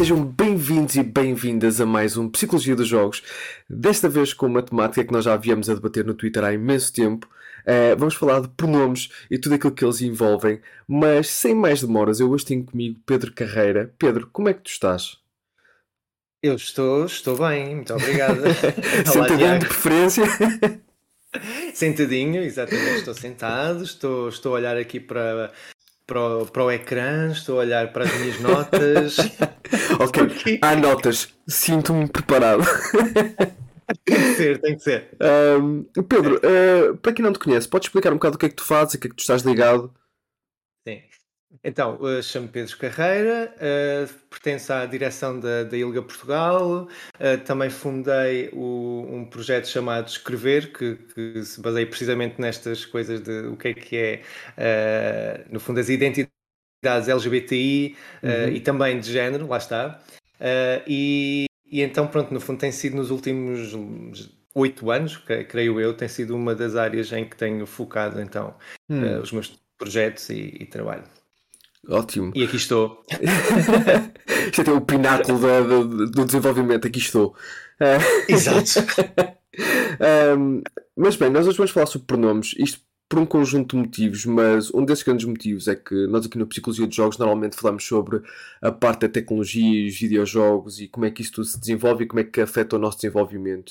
sejam bem-vindos e bem-vindas a mais um Psicologia dos Jogos. Desta vez com uma temática que nós já havíamos a debater no Twitter há imenso tempo. Uh, vamos falar de pronomes e tudo aquilo que eles envolvem, mas sem mais demoras, eu hoje tenho comigo Pedro Carreira. Pedro, como é que tu estás? Eu estou, estou bem, muito obrigado. Sentadinho de preferência? Sentadinho, exatamente, estou sentado, estou, estou a olhar aqui para, para o, para o ecrã, estou a olhar para as minhas notas. ok, Porque... há notas, sinto-me preparado. tem que ser, tem que ser. Um, Pedro, uh, para quem não te conhece, podes explicar um bocado o que é que tu fazes, a que é que tu estás ligado? Sim. Então, uh, chamo Pedro Carreira, uh, pertenço à direção da, da ILGA Portugal, uh, também fundei o, um projeto chamado Escrever, que, que, se baseia precisamente nestas coisas de o que é que é, no fundo, as identidades LGBTI uhum. e também de género, lá está. e, e então, pronto, no fundo tem sido nos últimos oito anos, creio eu, tem sido uma das áreas em que tenho focado então hum. os meus projetos e, e trabalho. Ótimo. E aqui estou. Isto é até o pináculo do, do desenvolvimento, aqui estou. Exato. um, mas bem, nós hoje vamos falar sobre pronomes. Isto por um conjunto de motivos, mas um desses grandes motivos é que nós aqui na Psicologia de Jogos normalmente falamos sobre a parte da tecnologia e os videojogos e como é que isso tudo se desenvolve e como é que afeta o nosso desenvolvimento.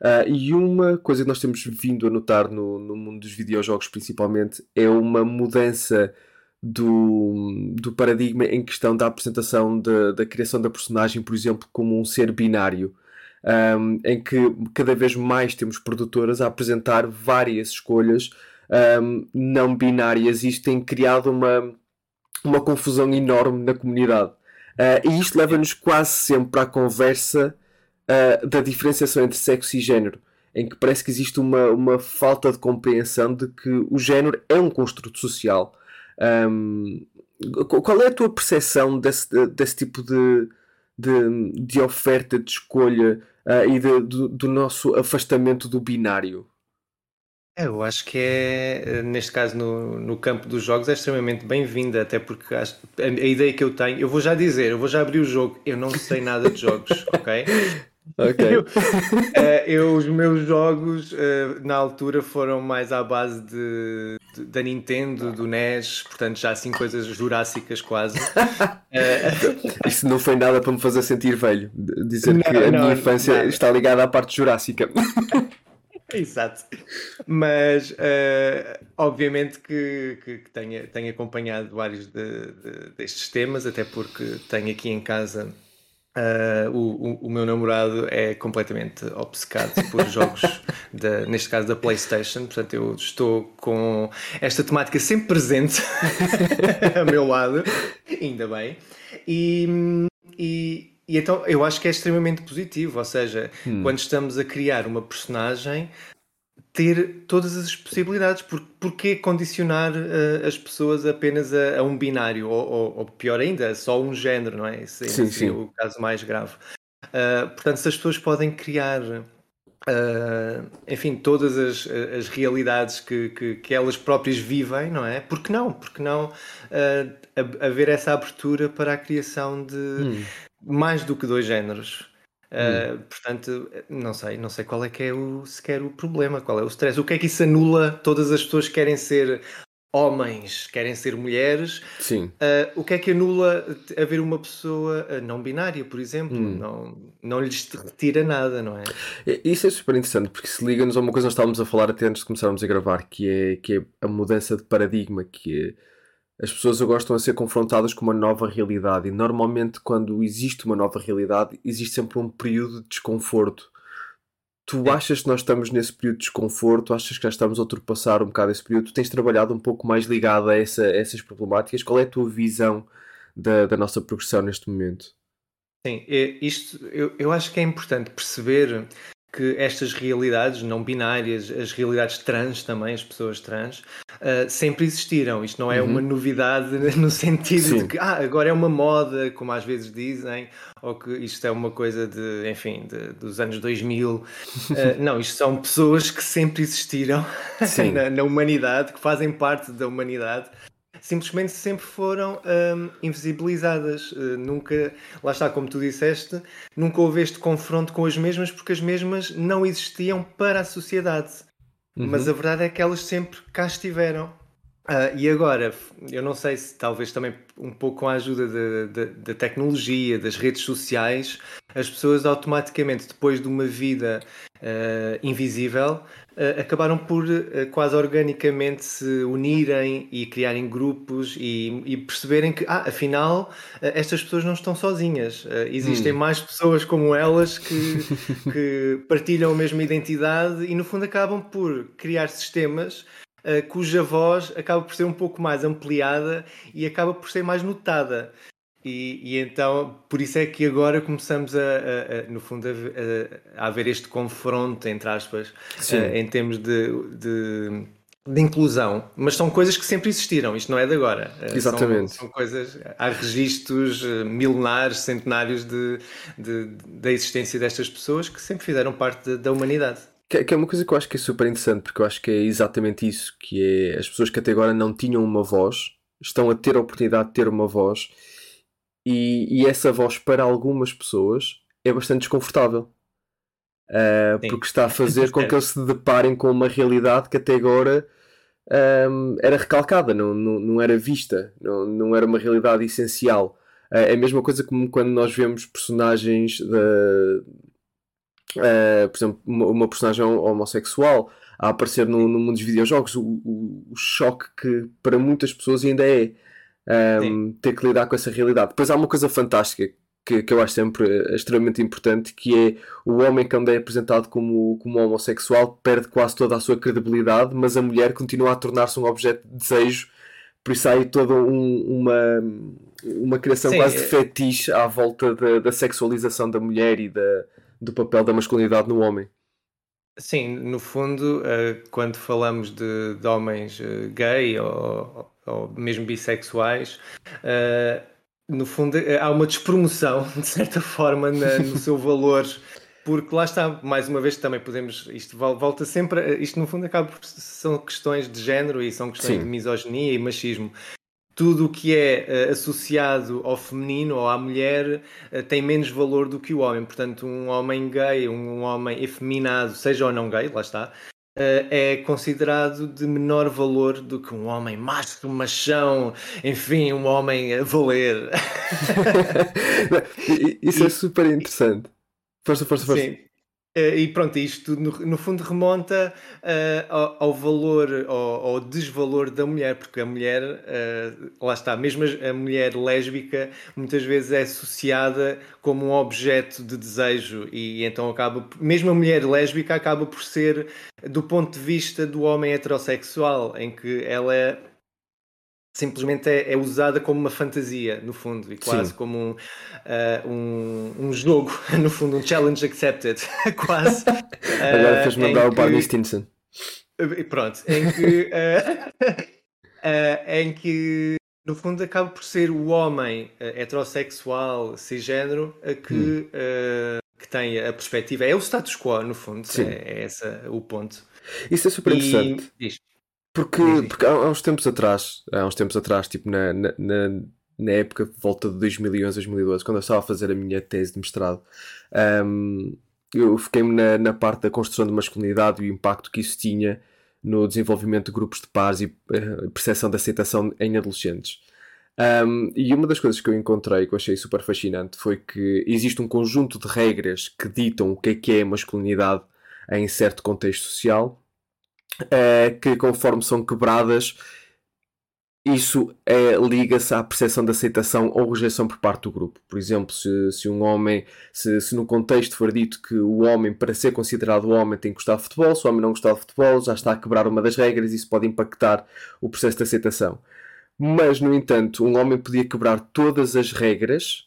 Uh, e uma coisa que nós temos vindo a notar no, no mundo dos videojogos principalmente é uma mudança do, do paradigma em questão da apresentação de, da criação da personagem, por exemplo, como um ser binário. Um, em que cada vez mais temos produtoras a apresentar várias escolhas um, não binárias e isto tem criado uma, uma confusão enorme na comunidade. Uh, e isto leva-nos quase sempre à conversa uh, da diferenciação entre sexo e género, em que parece que existe uma, uma falta de compreensão de que o género é um construto social um, qual é a tua percepção desse, desse tipo de, de, de oferta, de escolha uh, e de, do, do, nosso afastamento do binário? É, eu acho que é, neste caso, no, no campo dos jogos, é extremamente bem-vinda, até porque a, a, ideia que eu tenho, eu vou já dizer, eu vou já abrir o jogo, eu não sei nada de jogos, ok? Ok. Eu, uh, eu, os meus jogos uh, na altura foram mais à base de, de, da Nintendo, do NES, portanto já assim coisas jurássicas quase. Isso não foi nada para me fazer sentir velho, dizer não, que a não, minha infância nada. está ligada à parte jurássica. Exato. Mas obviamente que, que, que tenho, tenho acompanhado vários de, de, destes temas, até porque tenho aqui em casa Uh, o, o, meu namorado é completamente obcecado por jogos, da, neste caso da PlayStation, portanto eu estou com esta temática sempre presente ao meu lado, ainda bem. E, e, e, então eu acho que é extremamente positivo, ou seja, hum. quando estamos a criar uma personagem, ter todas as possibilidades. Por, porquê condicionar uh, as pessoas apenas a, a um binário? Ou, ou, ou, pior ainda, só um género, não é? Esse sim, sim. o caso mais grave. Uh, portanto, se as pessoas podem criar, uh, enfim, todas as, as realidades que, que, que, elas próprias vivem, não é? Por que não? Porque não haver essa abertura para a criação de hum. Mais do que dois géneros? Uh, portanto, não sei, não sei qual é que é o, sequer o problema, qual é o stress. O que é que isso anula? Todas as pessoas querem ser homens, querem ser mulheres. Sim. Uh, o que é que anula haver uma pessoa ah, não binária, por exemplo? Hum. Não, não lhes retira nada, não é? Isso é super interessante, porque se liga-nos a uma coisa que nós estávamos a falar até antes de começarmos a gravar, que é, que é a mudança de paradigma, que é as pessoas gostam a ser confrontadas com uma nova realidade e normalmente quando existe uma nova realidade existe sempre um período de desconforto. Tu é. achas que nós estamos nesse período de desconforto? Achas que já estamos a ultrapassar um bocado esse período? Tu tens trabalhado um pouco mais ligado a, essa, a essas problemáticas? Qual é a tua visão da, da nossa progressão neste momento? Sim, isto eu, eu acho que é importante perceber que estas realidades não binárias, as realidades trans também, as pessoas trans, uh, sempre existiram. Isto não é uhum. uma novidade no sentido Sim. de que ah, agora é uma moda, como às vezes dizem, ou que isto é uma coisa de, enfim, de, dos anos 2000. Uh, ah, não, isto são pessoas que sempre existiram na, na humanidade, que fazem parte da humanidade simplesmente sempre foram um, invisibilizadas. Uh, nunca, lá está, como tu disseste, nunca houve este confronto com as mesmas porque as mesmas não existiam para a sociedade. Uhum. Mas a verdade é que elas sempre cá estiveram. Uh, e agora, eu não sei se talvez também um pouco com a ajuda da tecnologia, das redes sociais, as pessoas automaticamente, depois de uma vida uh, invisível, uh, acabaram por quase organicamente se unirem e criarem grupos e, e perceberem que, ah, afinal, estas pessoas não estão sozinhas. existem hum. mais pessoas como elas que, que partilham a mesma identidade e, no fundo, acabam por criar sistemas cuja voz acaba por ser um pouco mais ampliada e acaba por ser mais notada. E, e então, por isso é que agora começamos a, a, a no fundo, a, a, haver este confronto, entre aspas, uh, em termos de, de, de, inclusão. Mas são coisas que sempre existiram, isto não é de agora. Uh, Exatamente. São, são, coisas, há registros milenares, centenários de, de, da existência destas pessoas que sempre fizeram parte da humanidade. Que, que, é uma coisa que eu acho que é super interessante, porque eu acho que é exatamente isso, que é as pessoas que até agora não tinham uma voz, estão a ter a oportunidade de ter uma voz, e, e essa voz para algumas pessoas é bastante desconfortável. Uh, porque está a fazer com que eles se deparem com uma realidade que até agora um, era recalcada, não, não, não era vista, não, não era uma realidade essencial. Uh, é a mesma coisa como quando nós vemos personagens da, uh, por exemplo, uma, uma, personagem homossexual a aparecer no, no mundo dos videojogos, o, o, o, choque que para muitas pessoas ainda é um, ehm, ter que lidar com essa realidade. Depois há uma coisa fantástica que, que eu acho sempre extremamente importante, que é o homem quando é apresentado como, como homossexual perde quase toda a sua credibilidade, mas a mulher continua a tornar-se um objeto de desejo, por isso há aí toda um, uma, uma criação Sim, quase de é fetiche à volta da, da sexualização da mulher e da, do papel da masculinidade no homem. Sim, no fundo, uh, quando falamos de, de homens uh, gay ou, ou, mesmo bissexuais, uh, no fundo há uma despromoção, de certa forma, na, no seu valor, porque lá está, mais uma vez também podemos, isto volta sempre, isto no fundo acaba por, são questões de género e são questões Sim. de misoginia e machismo tudo o que é uh, associado ao feminino ou à mulher uh, tem menos valor do que o homem. Portanto, um homem gay, um, homem efeminado, seja ou não gay, lá está, uh, é considerado de menor valor do que um homem macho, machão, enfim, um homem a valer. Isso é super interessante. Força, força, força. Sim. Uh, e pronto, isto no, no fundo remonta uh, ao, ao, valor, ao, ao, desvalor da mulher, porque a mulher, uh, lá está, mesmo a mulher lésbica muitas vezes é associada como um objeto de desejo e então acaba, mesmo a mulher lésbica acaba por ser do ponto de vista do homem heterossexual, em que ela é simplesmente é, é, usada como uma fantasia, no fundo, e quase Sim. como um, uh, um, um, jogo, no fundo, um challenge accepted, quase. Agora fez mandar o Barney Stinson. Pronto, em que, uh, em que no fundo acaba por ser o homem heterossexual, cisgênero, que, hum. que tem a perspectiva, é o status quo, no fundo, é, é esse o ponto. Isso é super interessante. E, porque, porque há, uns tempos atrás, há uns tempos atrás, tipo na, na, na época, volta de 2011, 2012, quando eu estava a fazer a minha tese de mestrado, um, eu fiquei-me na, na parte da construção de masculinidade e o impacto que isso tinha no desenvolvimento de grupos de pares e uh, percepção de aceitação em adolescentes. Um, e uma das coisas que eu encontrei que eu achei super fascinante foi que existe um conjunto de regras que ditam o que é que é masculinidade em certo contexto social uh, que conforme são quebradas, isso é, liga-se à percepção de aceitação ou rejeição por parte do grupo. Por exemplo, se, se um homem, se, se no contexto for dito que o homem, para ser considerado homem, tem que gostar de futebol, se o homem não gostar de futebol, já está a quebrar uma das regras e isso pode impactar o processo de aceitação. Mas, no entanto, um homem podia quebrar todas as regras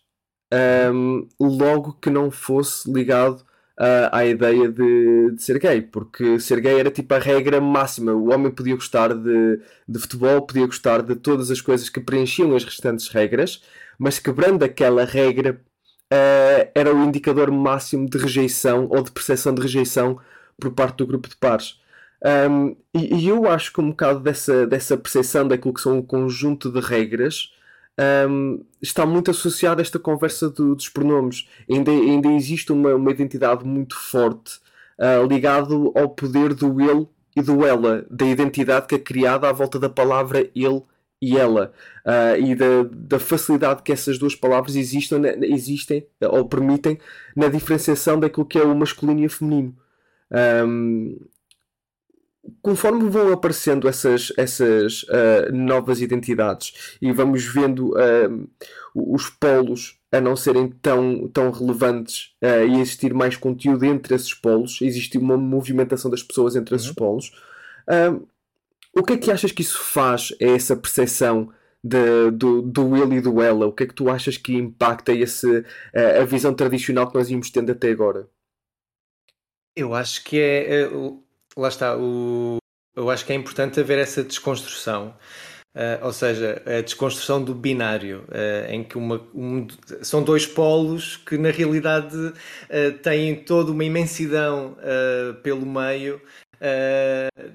um, logo que não fosse ligado uh, à ideia de, de, ser gay, porque ser gay era tipo a regra máxima. O homem podia gostar de, de futebol, podia gostar de todas as coisas que preenchiam as restantes regras, mas quebrando aquela regra uh, era o indicador máximo de rejeição ou de percepção de rejeição por parte do grupo de pares. Um, e, e, eu acho que um bocado dessa, dessa percepção daquilo que são um conjunto de regras um, está muito associado a esta conversa do, dos pronomes. Ainda, ainda existe uma, uma identidade muito forte uh, ligado ao poder do ele e do ela, da identidade que é criada à volta da palavra ele e ela, uh, e da, da, facilidade que essas duas palavras existem, existem ou permitem na diferenciação daquilo que é o masculino e o feminino. Um, conforme vão aparecendo essas, essas uh, novas identidades e vamos vendo uh, os polos a não serem tão, tão relevantes uh, e existir mais conteúdo entre esses polos, existe uma movimentação das pessoas entre esses uhum. polos. o que é que achas que isso faz a essa percepção de, do, do ele e do ela? O que é que tu achas que impacta esse, a visão tradicional que nós íamos tendo até agora? Eu acho que é, é lá está, o, eu acho que é importante haver essa desconstrução. Uh, ou seja, a desconstrução do binário, uh, em que uma, um, são dois polos que na realidade uh, têm toda uma imensidão pelo meio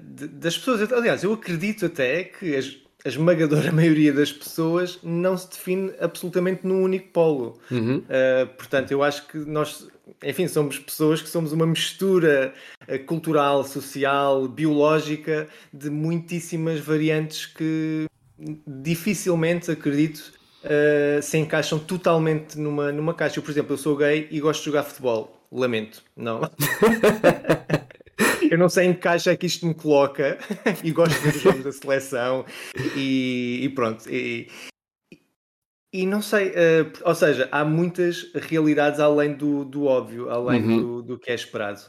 de, das pessoas. Aliás, eu acredito até que as, a esmagadora maioria das pessoas não se define absolutamente num único polo. Uhum. portanto, eu acho que nós enfim, somos pessoas que somos uma mistura eh, cultural, social, biológica de muitíssimas variantes que dificilmente, acredito, uh, se encaixam totalmente numa, numa caixa. Eu, por exemplo, eu sou gay e gosto de jogar futebol. Lamento, não. eu não sei em que caixa é que isto me coloca e gosto de ver os jogos da seleção e, e pronto. E, e não sei, uh, ou seja, há muitas realidades além do, do óbvio, além uhum. do, do que é esperado.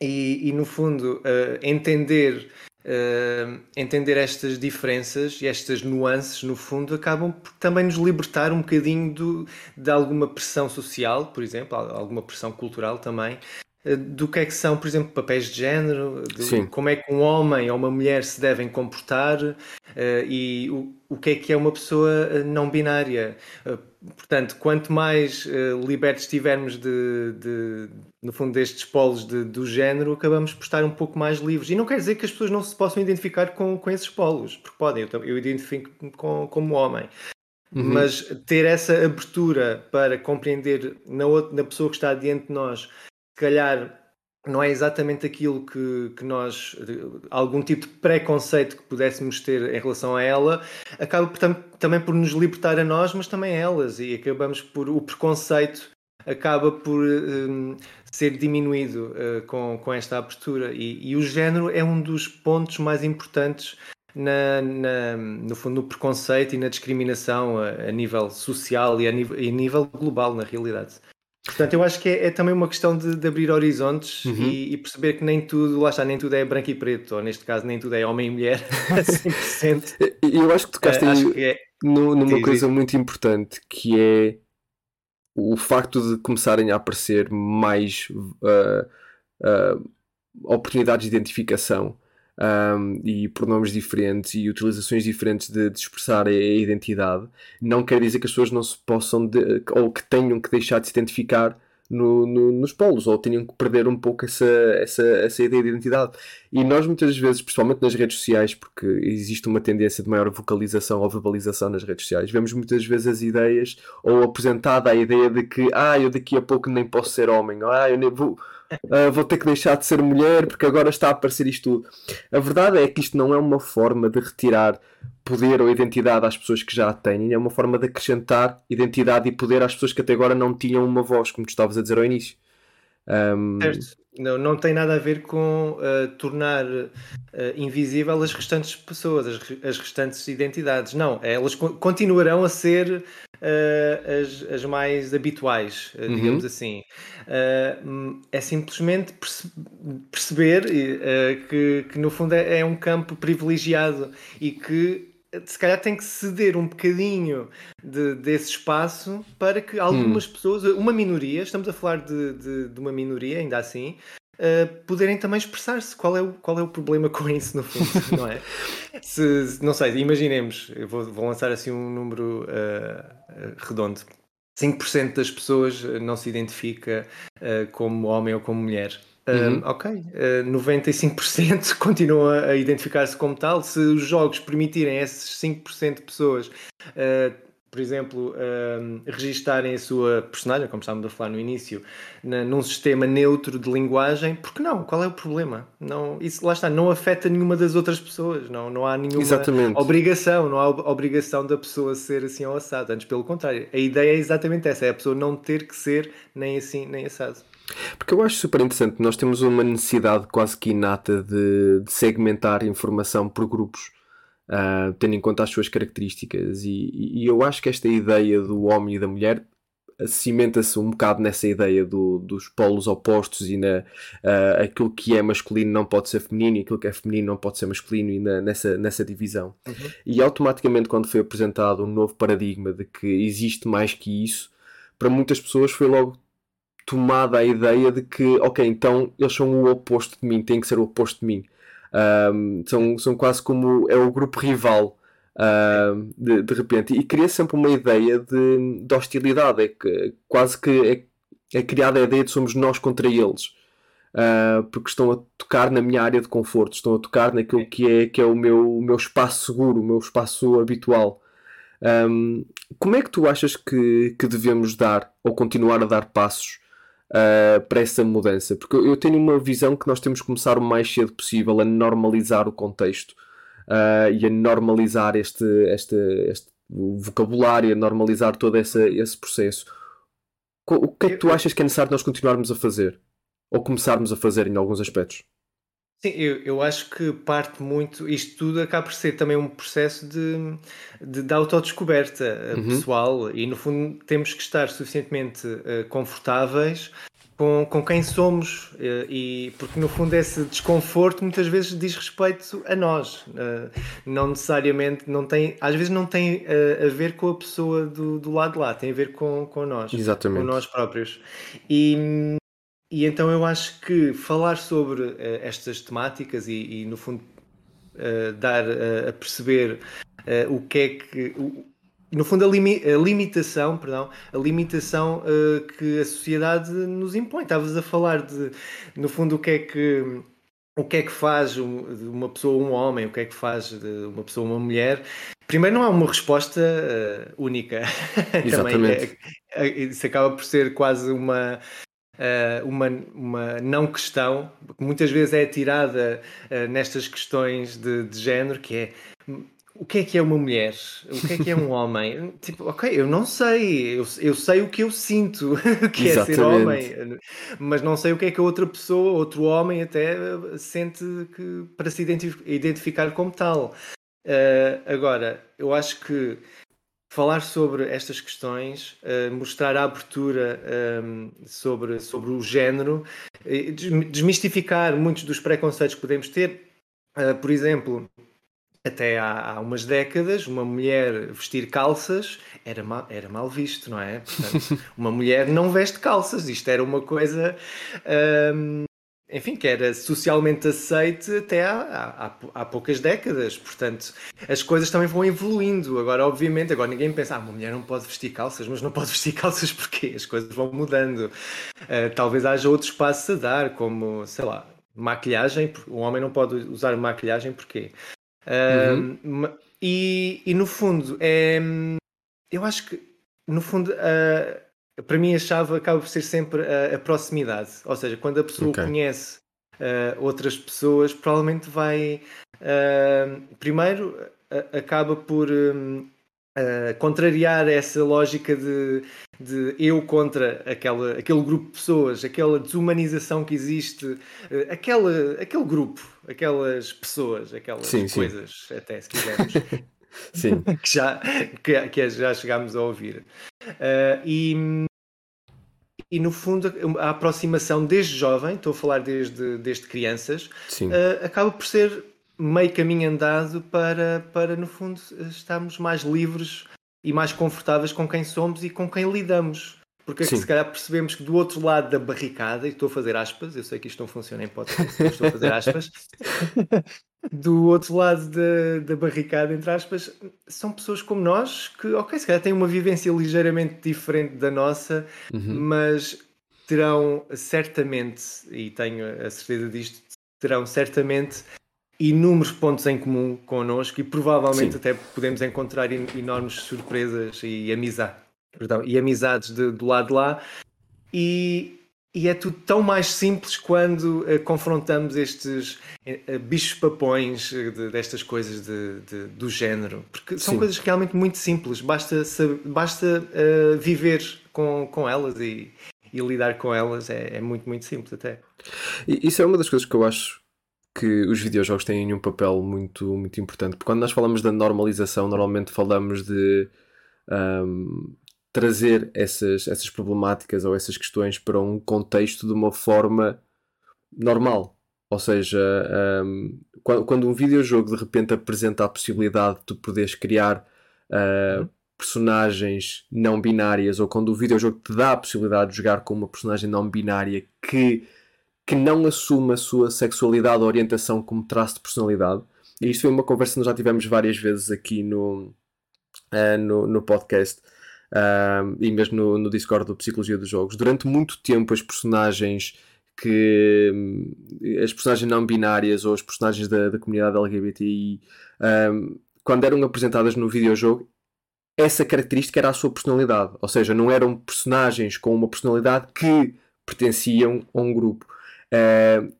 E, e no fundo, uh, entender, uh, entender estas diferenças e estas nuances, no fundo, acabam por também nos libertar um bocadinho do, de alguma pressão social, por exemplo, alguma pressão cultural também, do que é que são, por exemplo, papéis de género, de, como é que um homem ou uma mulher se devem comportar uh, e o, o que é que é uma pessoa eh, não binária. Portanto, quanto mais libertos estivermos de, de, no fundo, destes polos de, do género, acabamos por estar um pouco mais livres. E não quer dizer que as pessoas não se possam identificar com, com esses polos, porque podem, eu, eu identifico-me com, como homem. Uhum. Mas ter essa abertura para compreender na, outra, na pessoa que está diante de nós calhar não é exatamente aquilo que, que nós, algum tipo de preconceito que pudéssemos ter em relação a ela, acaba tam, também por nos libertar a nós, mas também a elas, e acabamos por, o preconceito acaba por um, ser diminuído uh, com, com esta abertura, e, e, o género é um dos pontos mais importantes na, na, no fundo no preconceito e na discriminação a, a nível social e a nível, a nível global, na realidade. Portanto, eu acho que é, é também uma questão de, de abrir horizontes uhum. e, e, perceber que nem tudo, lá está, nem tudo é branco e preto, ou neste caso, nem tudo é homem e mulher, 100%. eu acho que tocaste uh, acho que é... numa coisa muito importante que é o facto de começarem a aparecer mais uh, uh, oportunidades de identificação um, e pronomes diferentes e utilizações diferentes de, de, expressar a identidade, não quer dizer que as pessoas não se possam de, ou que tenham que deixar de se identificar no, no, nos polos ou tenham que perder um pouco essa, essa, essa ideia de identidade. E nós muitas vezes, principalmente nas redes sociais, porque existe uma tendência de maior vocalização ou verbalização nas redes sociais, vemos muitas vezes as ideias ou apresentada a ideia de que ah, eu daqui a pouco nem posso ser homem, ah, eu nem vou uh, vou ter que deixar de ser mulher porque agora está a aparecer isto tudo. A verdade é que isto não é uma forma de retirar poder ou identidade às pessoas que já a têm, é uma forma de acrescentar identidade e poder às pessoas que até agora não tinham uma voz, como tu estavas a dizer ao início. Um... Certo. Não, não tem nada a ver com uh, tornar uh, invisível as restantes pessoas, as, as restantes identidades. Não, elas co continuarão a ser uh, as, as mais habituais, uhum. digamos assim. é simplesmente perce perceber que, que, no fundo, é, é um campo privilegiado e que se calhar tem que ceder um bocadinho de, desse espaço para que algumas hum. pessoas, uma minoria, estamos a falar de, de, de uma minoria, ainda assim, uh, poderem também expressar-se. Qual, é o, qual é o problema com isso, no fundo, não é? Se, não sei, imaginemos, eu vou, vou lançar assim um número uh, redondo. 5% das pessoas não se identifica uh, como homem ou como mulher. Uhum. Um, ok, uh, 95% continuam a identificar-se como tal. Se os jogos permitirem esses 5% de pessoas uh, por exemplo, um, registarem a sua personagem, como estávamos a falar no início, na, num sistema neutro de linguagem, porque não? Qual é o problema? Não, isso lá está, não afeta nenhuma das outras pessoas, não, não há nenhuma exatamente. obrigação, não há obrigação da pessoa ser assim ou assado. Antes, pelo contrário, a ideia é exatamente essa: é a pessoa não ter que ser nem assim nem assado. Porque eu acho super interessante, nós temos uma necessidade quase que inata de, de segmentar informação por grupos uh, tendo em conta as suas características. E, e, eu acho que esta ideia do homem e da mulher cimenta-se um bocado nessa ideia do, dos polos opostos e na, uh, aquilo que é masculino não pode ser feminino e aquilo que é feminino não pode ser masculino e na, nessa, nessa divisão. Uhum. E automaticamente, quando foi apresentado um novo paradigma de que existe mais que isso, para muitas pessoas foi logo tomada a ideia de que, ok, então eles são o oposto de mim, têm que ser o oposto de mim. Um, são, são quase como é o grupo rival uh, de, de repente. E cria sempre uma ideia de, de hostilidade é que quase que é, é criada a ideia de somos nós contra eles. Uh, porque estão a tocar na minha área de conforto estão a tocar naquilo que é, que é o, meu, o meu espaço seguro o meu espaço habitual. Um, como é que tu achas que, que devemos dar ou continuar a dar passos uh, para essa mudança? Porque eu tenho uma visão que nós temos que começar o mais cedo possível a normalizar o contexto uh, e a normalizar este, este, este vocabulário, a normalizar todo esse, esse processo. O que é que tu achas que é necessário nós continuarmos a fazer? Ou começarmos a fazer em alguns aspectos? Sim, eu, eu acho que parte muito, isto tudo acaba por ser também um processo de, de, de autodescoberta eh, uhum. pessoal e no fundo temos que estar suficientemente uh, confortáveis com, com quem somos uh, e porque no fundo esse desconforto muitas vezes diz respeito a nós, uh, não necessariamente, não tem, às vezes não tem a ver com a pessoa do, do lado de lá, tem a ver com, com nós, Exatamente. com nós próprios. E, e então eu acho que falar sobre uh, estas temáticas e, e no fundo, uh, dar uh, a perceber o que é que. O, no fundo, a, limi a, limitação, perdão, a limitação que a sociedade nos impõe. Estavas a falar de, no fundo, o que é que o que é que faz uma pessoa um homem, o que é que faz de uma pessoa uma mulher. Primeiro, não há uma resposta única. Exatamente. é, isso acaba por ser quase uma, uh, uma, uma não questão, que muitas vezes é tirada uh, nestas questões de, de género, que é o que é que é uma mulher? O que é que é um homem? tipo, ok, eu não sei, eu, eu sei o que eu sinto que é ser homem, mas não sei o que é que a outra pessoa, outro homem até sente que, para se identificar como tal. Uh, agora, eu acho que falar sobre estas questões, uh, mostrar a abertura ehm, sobre, sobre o género, desmistificar muitos dos preconceitos que podemos ter. Uh, por exemplo, até há, há, umas décadas, uma mulher vestir calças era mal, era mal visto, não é? Portanto, uma mulher não veste calças. Isto era uma coisa um, ehm, enfim, que era socialmente aceite até há, há, há, poucas décadas. Portanto, as coisas também vão evoluindo. Agora, obviamente, agora ninguém pensa, ah, uma mulher não pode vestir calças, mas não pode vestir calças porque as coisas vão mudando. Uh, talvez haja outros passos a dar, como, sei lá, maquilhagem. Um homem não pode usar maquilhagem porque. Uh, uhum. e, e no fundo, é, eu acho que, no fundo, uh, para mim a chave acaba por ser sempre a, a proximidade. Ou seja, quando a pessoa okay. conhece uh, outras pessoas, provavelmente vai. Uh, primeiro, uh, acaba por um, contrariar essa lógica de, de eu contra aquela, aquele grupo de pessoas, aquela desumanização que existe, aquela, aquele grupo, aquelas pessoas, aquelas sim, coisas, sim. até se quisermos. Sim. que, já, que, que já chegámos a ouvir. Uh, e, e no fundo a aproximação desde jovem, estou a falar desde, desde crianças, uh, acaba por ser meio caminho andado para, para, no fundo, estarmos mais livres e mais confortáveis com quem somos e com quem lidamos. Porque Sim. se calhar percebemos que do outro lado da barricada, e estou a fazer aspas, eu sei que isto não funciona em podcast, mas estou a fazer aspas, do outro lado da, da barricada, entre aspas, são pessoas como nós que, ok, se calhar têm uma vivência ligeiramente diferente da nossa, uhum. mas terão certamente, e tenho a certeza disto, terão certamente inúmeros pontos em comum connosco e provavelmente Sim. até podemos encontrar enormes surpresas e, amizade, perdão, e amizades de, do lado de lá. E, e é tudo tão mais simples quando uh, confrontamos estes uh, bichos papões de, destas coisas de, de, do género. Porque são Sim. coisas realmente muito simples. Basta, basta uh, viver com, com elas e, e lidar com elas. É, é, muito, muito simples até. E isso é uma das coisas que eu acho que os videojogos têm um papel muito, muito importante. Porque quando nós falamos da normalização, normalmente falamos de um, trazer essas, essas problemáticas ou essas questões para um contexto de uma forma normal. Ou seja, um, quando, quando, um videojogo de repente apresenta a possibilidade de tu poderes criar uh, personagens não binárias, ou quando o videojogo te dá a possibilidade de jogar com uma personagem não binária que que não assume a sua sexualidade ou orientação como traço de personalidade. E isto foi uma conversa que nós já tivemos várias vezes aqui no, uh, no, no, podcast uh, e mesmo no, no Discord do Psicologia dos Jogos. Durante muito tempo, as personagens que as personagens não binárias ou as personagens da, da comunidade LGBTI um, quando eram apresentadas no videojogo essa característica era a sua personalidade ou seja, não eram personagens com uma personalidade que pertenciam a um grupo uh,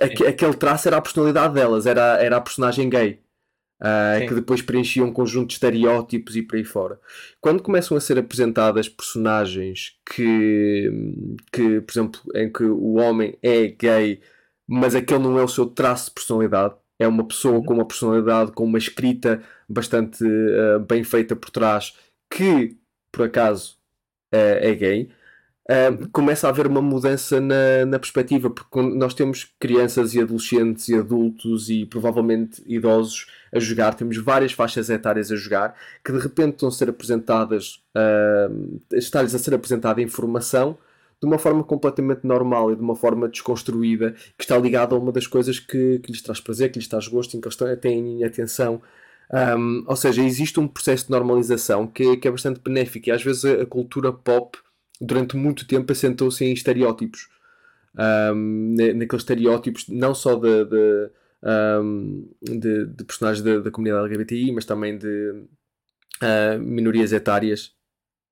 aquele traço era a personalidade delas, era, era a personagem gay. Uh, que depois preenchia um conjunto de estereótipos e por aí fora. Quando começam a ser apresentadas personagens que, que, por exemplo, em que o homem é gay, mas aquele não é o seu traço de personalidade, é uma pessoa com uma personalidade, com uma escrita bastante uh, bem feita por trás, que por acaso uh, é gay, uh, começa a haver uma mudança na, na perspectiva, porque nós temos crianças e adolescentes e adultos e provavelmente idosos a jogar, temos várias faixas etárias a jogar, que de repente estão a ser apresentadas, uh, está-lhes a ser apresentada informação de uma forma completamente normal e de uma forma desconstruída, que está ligada a uma das coisas que, que lhes traz prazer, que lhes traz gosto, em que eles têm atenção. Um, ou seja, existe um processo de normalização que, que é bastante benéfico e às vezes a, a cultura pop durante muito tempo assentou-se em estereótipos. Um, naqueles estereótipos não só de, de, um, de, de personagens da, da, comunidade LGBTI, mas também de uh, minorias etárias,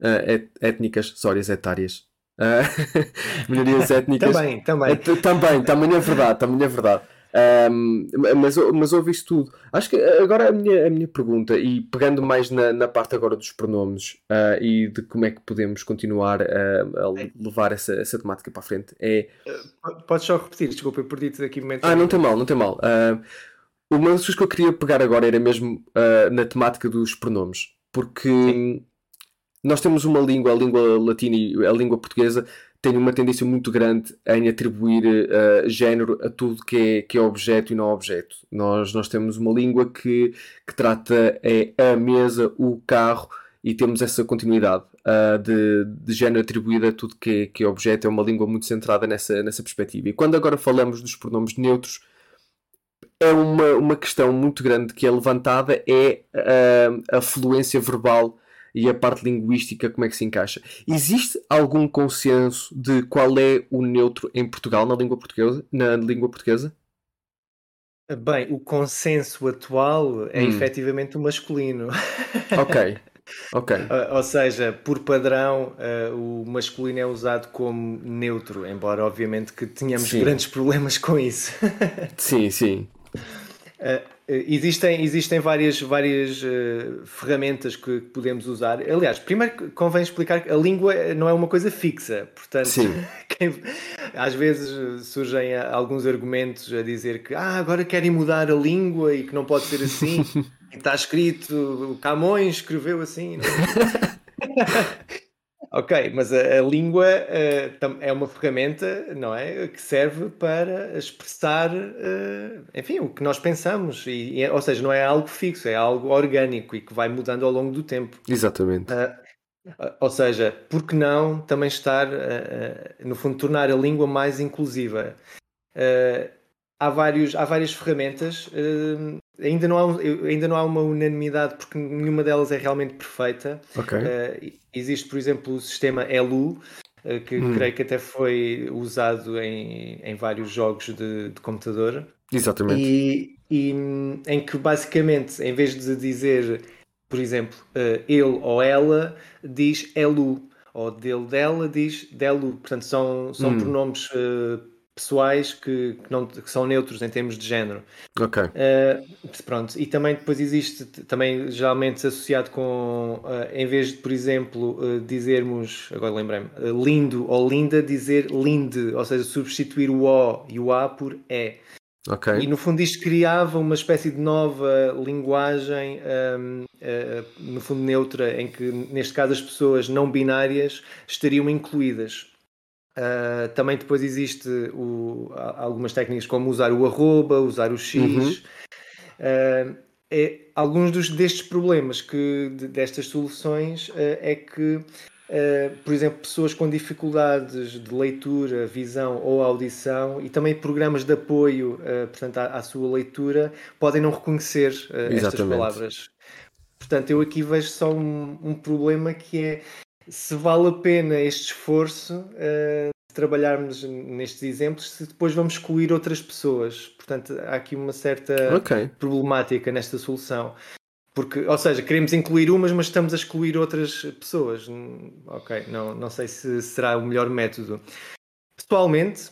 uh, et, étnicas, sórias etárias. Uh, minorias étnicas. também, também. também, também é verdade, também é verdade. Um, mas, mas ouve isto tudo. Acho que agora a minha, a minha pergunta, e pegando mais na, na parte agora dos pronomes uh, e de como é que podemos continuar a, a levar essa, essa temática para a frente, é. Uh, podes só repetir, desculpa, eu perdi-te aqui momento. Ah, não tem mal, não tem mal. Uh, uma das coisas que eu queria pegar agora era mesmo na temática dos pronomes, porque. Sim. Nós temos uma língua, a língua latina e a língua portuguesa, tem uma tendência muito grande em atribuir uh, género a tudo que é, que é objeto e não objeto. Nós, nós temos uma língua que, que trata é a mesa, o carro e temos essa continuidade uh, de, de género atribuído a tudo que é, que é objeto. É uma língua muito centrada nessa, nessa perspectiva. E quando agora falamos dos pronomes neutros, é uma, uma questão muito grande que é levantada é uh, a fluência verbal e a parte linguística como é que se encaixa. Existe algum consenso de qual é o neutro em Portugal na língua portuguesa? Na língua portuguesa? Bem, o consenso atual é hum. efetivamente o masculino. Ok. Ok. Ou seja, por padrão, uh, o masculino é usado como neutro, embora obviamente que tenhamos sim. grandes problemas com isso. sim, sim. Eh, existem, existem várias, várias uh, ferramentas que podemos usar. Aliás, primeiro convém explicar que a língua não é uma coisa fixa, portanto, quem, às vezes surgem alguns argumentos a dizer que ah, agora querem mudar a língua e que não pode ser assim. Está escrito, o Camões escreveu assim. Ok, mas a, a língua uh, é uma ferramenta, não é? Que serve para expressar, uh, enfim, o que nós pensamos. E, e, ou seja, não é algo fixo, é algo orgânico e que vai mudando ao longo do tempo. Exatamente. Uh, ou seja, por que não também estar, no fundo, tornar a língua mais inclusiva? Há, vários, há várias ferramentas Ainda não, há, ainda não há uma unanimidade porque nenhuma delas é realmente perfeita. Okay. Uh, existe, por exemplo, o sistema ELU, que hum. creio que até foi usado em, em vários jogos de, de computador. Exatamente. E, e, em que basicamente, em vez de dizer, por exemplo, uh, ele ou ela, diz elu, ou dele dela diz delu. Portanto, são, são hum. pronomes uh, pessoais que, que, não, que são neutros em termos de género. Ok. Uh, pronto, e também depois existe, também geralmente associado com, uh, em vez de, por exemplo, uh, dizermos, agora lembrei-me, lindo ou linda, dizer linde, ou seja, substituir o O e o A por E. Okay. E no fundo isto criava uma espécie de nova linguagem, um, no fundo neutra, em que neste caso as pessoas não binárias estariam incluídas. Uh, também depois existe o, algumas técnicas como usar o arroba, usar o x. Uhum. Uh, é, alguns dos, destes problemas que destas soluções uh, é que, por exemplo, pessoas com dificuldades de leitura, visão ou audição e também programas de apoio portanto, à, à, sua leitura podem não reconhecer estas palavras. Portanto, eu aqui vejo só um, um problema que é se vale a pena este esforço uh, de trabalharmos nestes exemplos, se depois vamos excluir outras pessoas. Portanto, há aqui uma certa okay. problemática nesta solução. Porque, ou seja, queremos incluir umas, mas estamos a excluir outras pessoas. Ok, não, não sei se será o melhor método. Pessoalmente,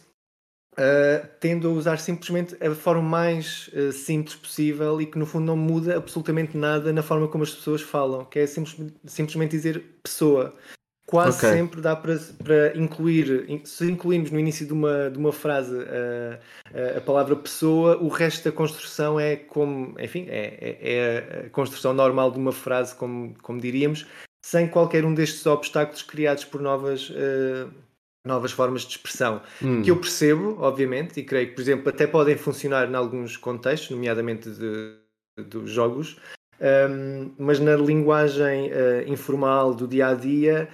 Uh, tendo a usar simplesmente a forma mais uh, simples possível e que no fundo não muda absolutamente nada na forma como as pessoas falam, que é simples, simplesmente dizer pessoa. Quase okay. sempre dá para, para incluir, se incluirmos no início de uma, de uma frase uh, a palavra pessoa, o resto da construção é como, enfim, é, é, é, a construção normal de uma frase, como, como diríamos, sem qualquer um destes obstáculos criados por novas novas formas de expressão hum. que eu percebo, obviamente, e creio que, por exemplo, até podem funcionar em alguns contextos, nomeadamente de, dos jogos, um, mas na linguagem uh, informal do dia a dia,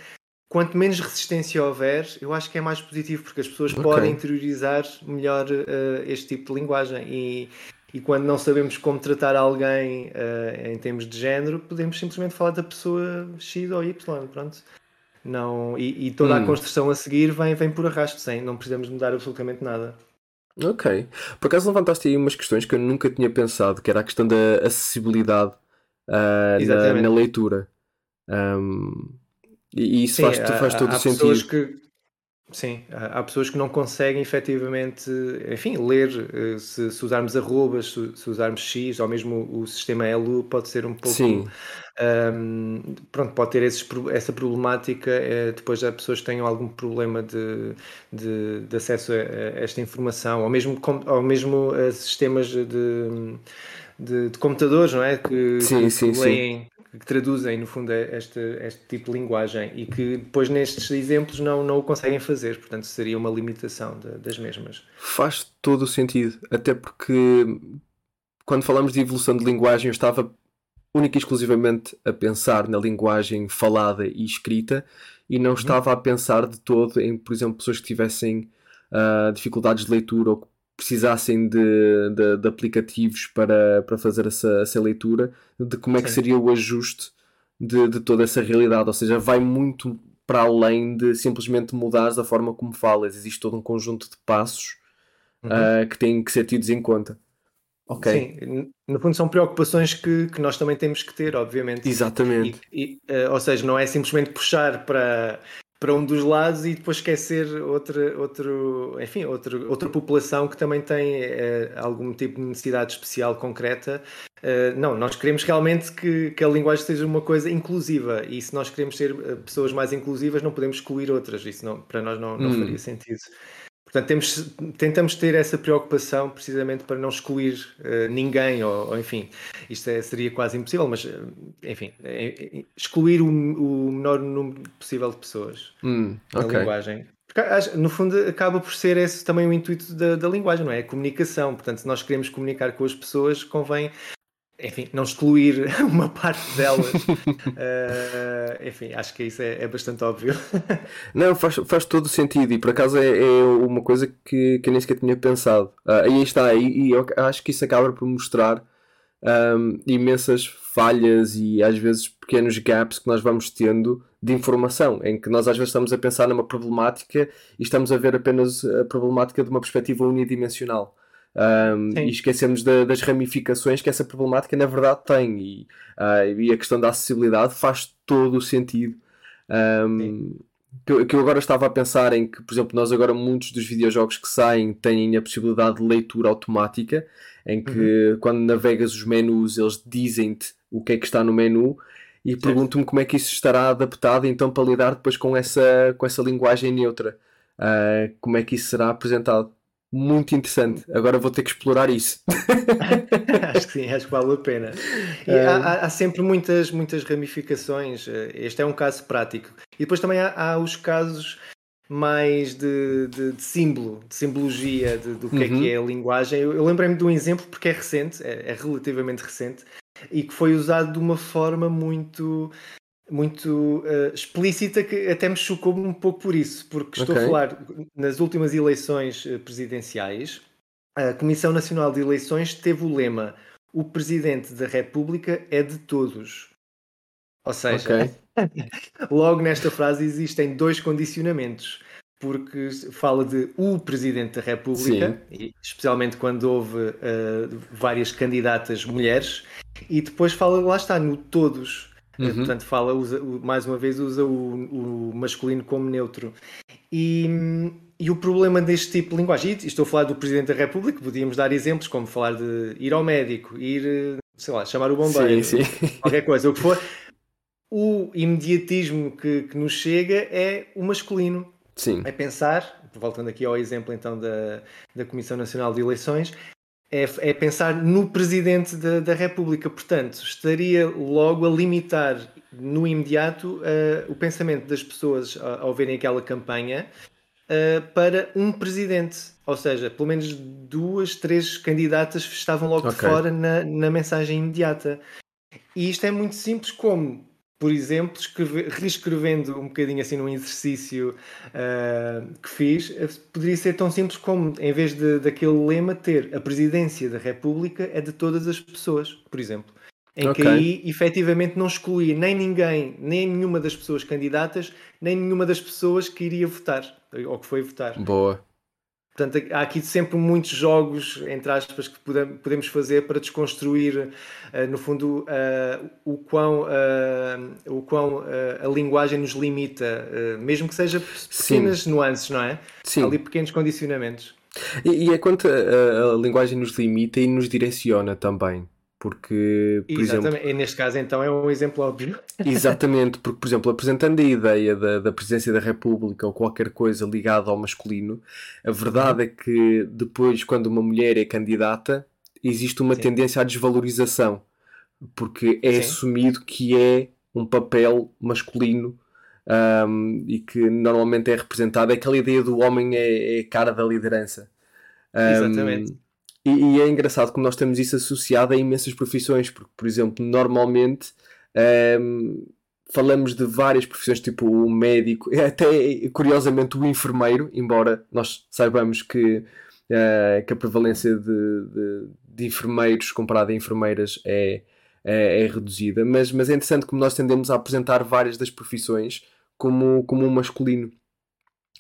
quanto menos resistência houver, eu acho que é mais positivo, porque as pessoas okay. podem interiorizar melhor uh, este tipo de linguagem. E, e quando não sabemos como tratar alguém uh, em termos de género, podemos simplesmente falar da pessoa X ou Y. Pronto. Não, e, e toda hum. a construção a seguir vem, vem por arrasto, sem, não precisamos mudar absolutamente nada. Ok. Por acaso levantaste aí umas questões que eu nunca tinha pensado, que era a questão da acessibilidade uh, na, na, leitura. Um, e isso Sim, faz, faz todo o sentido. Que, Sim, há pessoas que não conseguem efetivamente, enfim, ler. Eh, se, se usarmos arrobas, se, se, usarmos X, ou mesmo o sistema ELU, pode ser um pouco. Sim. Um, pronto, pode ter esses, essa problemática. É, depois há pessoas que tenham algum problema de, de, de acesso a, a, esta informação, ou mesmo, ou mesmo a sistemas de, de, de computadores, não é? Que, sim, que sim, leem. Sim que traduzem, no fundo, este, este tipo de linguagem e que depois nestes exemplos não, não o conseguem fazer, portanto seria uma limitação de, das mesmas. Faz todo o sentido, até porque quando falamos de evolução de linguagem eu estava única e exclusivamente a pensar na linguagem falada e escrita e não uhum. estava a pensar de todo em, por exemplo, pessoas que tivessem uh, dificuldades de leitura ou que precisassem de, de, de, aplicativos para, para fazer essa, essa leitura, de como é que seria o ajuste de, de toda essa realidade. Ou seja, vai muito para além de simplesmente mudar a forma como falas. Existe todo um conjunto de passos uhum. uh, que têm que ser tidos em conta. Ok. Sim, no fundo são preocupações que, que nós também temos que ter, obviamente. Exatamente. E, e, uh, ou seja, não é simplesmente puxar para para um dos lados e depois esquecer outra, outro, enfim, outro, outra população que também tem é, algum tipo de necessidade especial concreta. Uh, não, nós queremos realmente que, que a linguagem seja uma coisa inclusiva e se nós queremos ser eh, pessoas mais inclusivas não podemos excluir outras, isso não, para nós não, não hum. faria sentido. Portanto, temos, tentamos ter essa preocupação precisamente para não excluir uh, ninguém, ou, ou, enfim, isto é, seria quase impossível, mas uh, enfim, é, excluir o, o, menor número possível de pessoas hum, na okay. linguagem. Porque, no fundo, acaba por ser esse também o intuito da, da linguagem, não é? A comunicação. Portanto, se nós queremos comunicar com as pessoas, convém enfim, não excluir uma parte delas. uh, enfim, acho que isso é, é bastante óbvio. não, faz, faz todo sentido e por acaso é, é uma coisa que, que eu nem sequer tinha pensado. Uh, aí está, e, e acho que isso acaba por mostrar um, imensas falhas e às vezes pequenos gaps que nós vamos tendo de informação, em que nós às vezes estamos a pensar numa problemática e estamos a ver apenas a problemática de uma perspectiva unidimensional. Um, e esquecemos da, das ramificações que essa problemática na verdade tem e, uh, e a questão da acessibilidade faz todo o sentido um, que, que, eu agora estava a pensar em que, por exemplo, nós agora muitos dos videojogos que saem têm a possibilidade de leitura automática em que uhum. quando navegas os menus eles dizem-te o que é que está no menu e pergunto-me como é que isso estará adaptado então para lidar depois com essa, com essa linguagem neutra. Uh, como é que isso será apresentado? Muito interessante. Agora vou ter que explorar isso. acho que sim, acho que vale a pena. E há, há, sempre muitas, muitas ramificações. Este é um caso prático. E depois também há, há os casos mais de, de, de, símbolo, de simbologia de, do que uhum. é que uhum. é a linguagem. Eu, eu lembrei-me de um exemplo porque é recente, é, é, relativamente recente, e que foi usado de uma forma muito muito uh, explícita que até me chocou um pouco por isso, porque estou okay. a falar nas últimas eleições eh, presidenciais, a Comissão Nacional de Eleições teve o lema o Presidente da República é de todos. Ou seja, okay. logo nesta frase existem dois condicionamentos porque fala de o Presidente da República, especialmente quando houve uh, várias candidatas mulheres, e depois fala, lá está, no todos. Uhum. Portanto, fala, usa, mais uma vez, usa o, o masculino como neutro. E, e, o problema deste tipo de linguagem, e estou a falar do Presidente da República, podíamos dar exemplos como falar de ir ao médico, ir, sei lá, chamar o bombeiro, sim, sim. qualquer coisa, o que for. O imediatismo que, que nos chega é o masculino. Sim. É pensar, voltando aqui ao exemplo então da, da Comissão Nacional de Eleições, é, é pensar no Presidente da, da, República. Portanto, estaria logo a limitar no imediato uh, o pensamento das pessoas ao, ao verem aquela campanha uh, para um Presidente. Ou seja, pelo menos duas, três candidatas estavam logo okay. de fora na, na mensagem imediata. E isto é muito simples como por exemplo, escrever, reescrevendo um bocadinho assim num exercício uh, que fiz, poderia ser tão simples como, em vez de, daquele lema, ter a presidência da República é de todas as pessoas, por exemplo. Em okay. que aí, efetivamente, não excluía nem ninguém, nem nenhuma das pessoas candidatas, nem nenhuma das pessoas que iria votar, ou que foi votar. Boa. Portanto, há aqui sempre muitos jogos, entre aspas, que podemos fazer para desconstruir, uh, no fundo, uh, o quão, uh, o quão a linguagem nos limita, mesmo que seja pequenas Sim. nuances, não é? Sim. Há ali pequenos condicionamentos. E, e é quanto a, a linguagem nos limita e nos direciona também. Porque, por Exatamente. exemplo. E neste caso, então, é um exemplo óbvio. Exatamente, porque, por exemplo, apresentando a ideia da, da presidência da República ou qualquer coisa ligada ao masculino, a verdade é que depois, quando uma mulher é candidata, existe uma Sim. tendência à desvalorização, porque é Sim. assumido que é um papel masculino um, e que normalmente é representado. É aquela ideia do homem é, é cara da liderança. Um, Exatamente e, e, é engraçado como nós temos isso associado a imensas profissões, porque, por exemplo, normalmente um, ehm, falamos de várias profissões, tipo o médico, até curiosamente o enfermeiro, embora nós saibamos que, uh, que a prevalência de, de, de, enfermeiros comparada a enfermeiras é, é, é, reduzida, mas, mas é interessante como nós tendemos a apresentar várias das profissões como, como um masculino.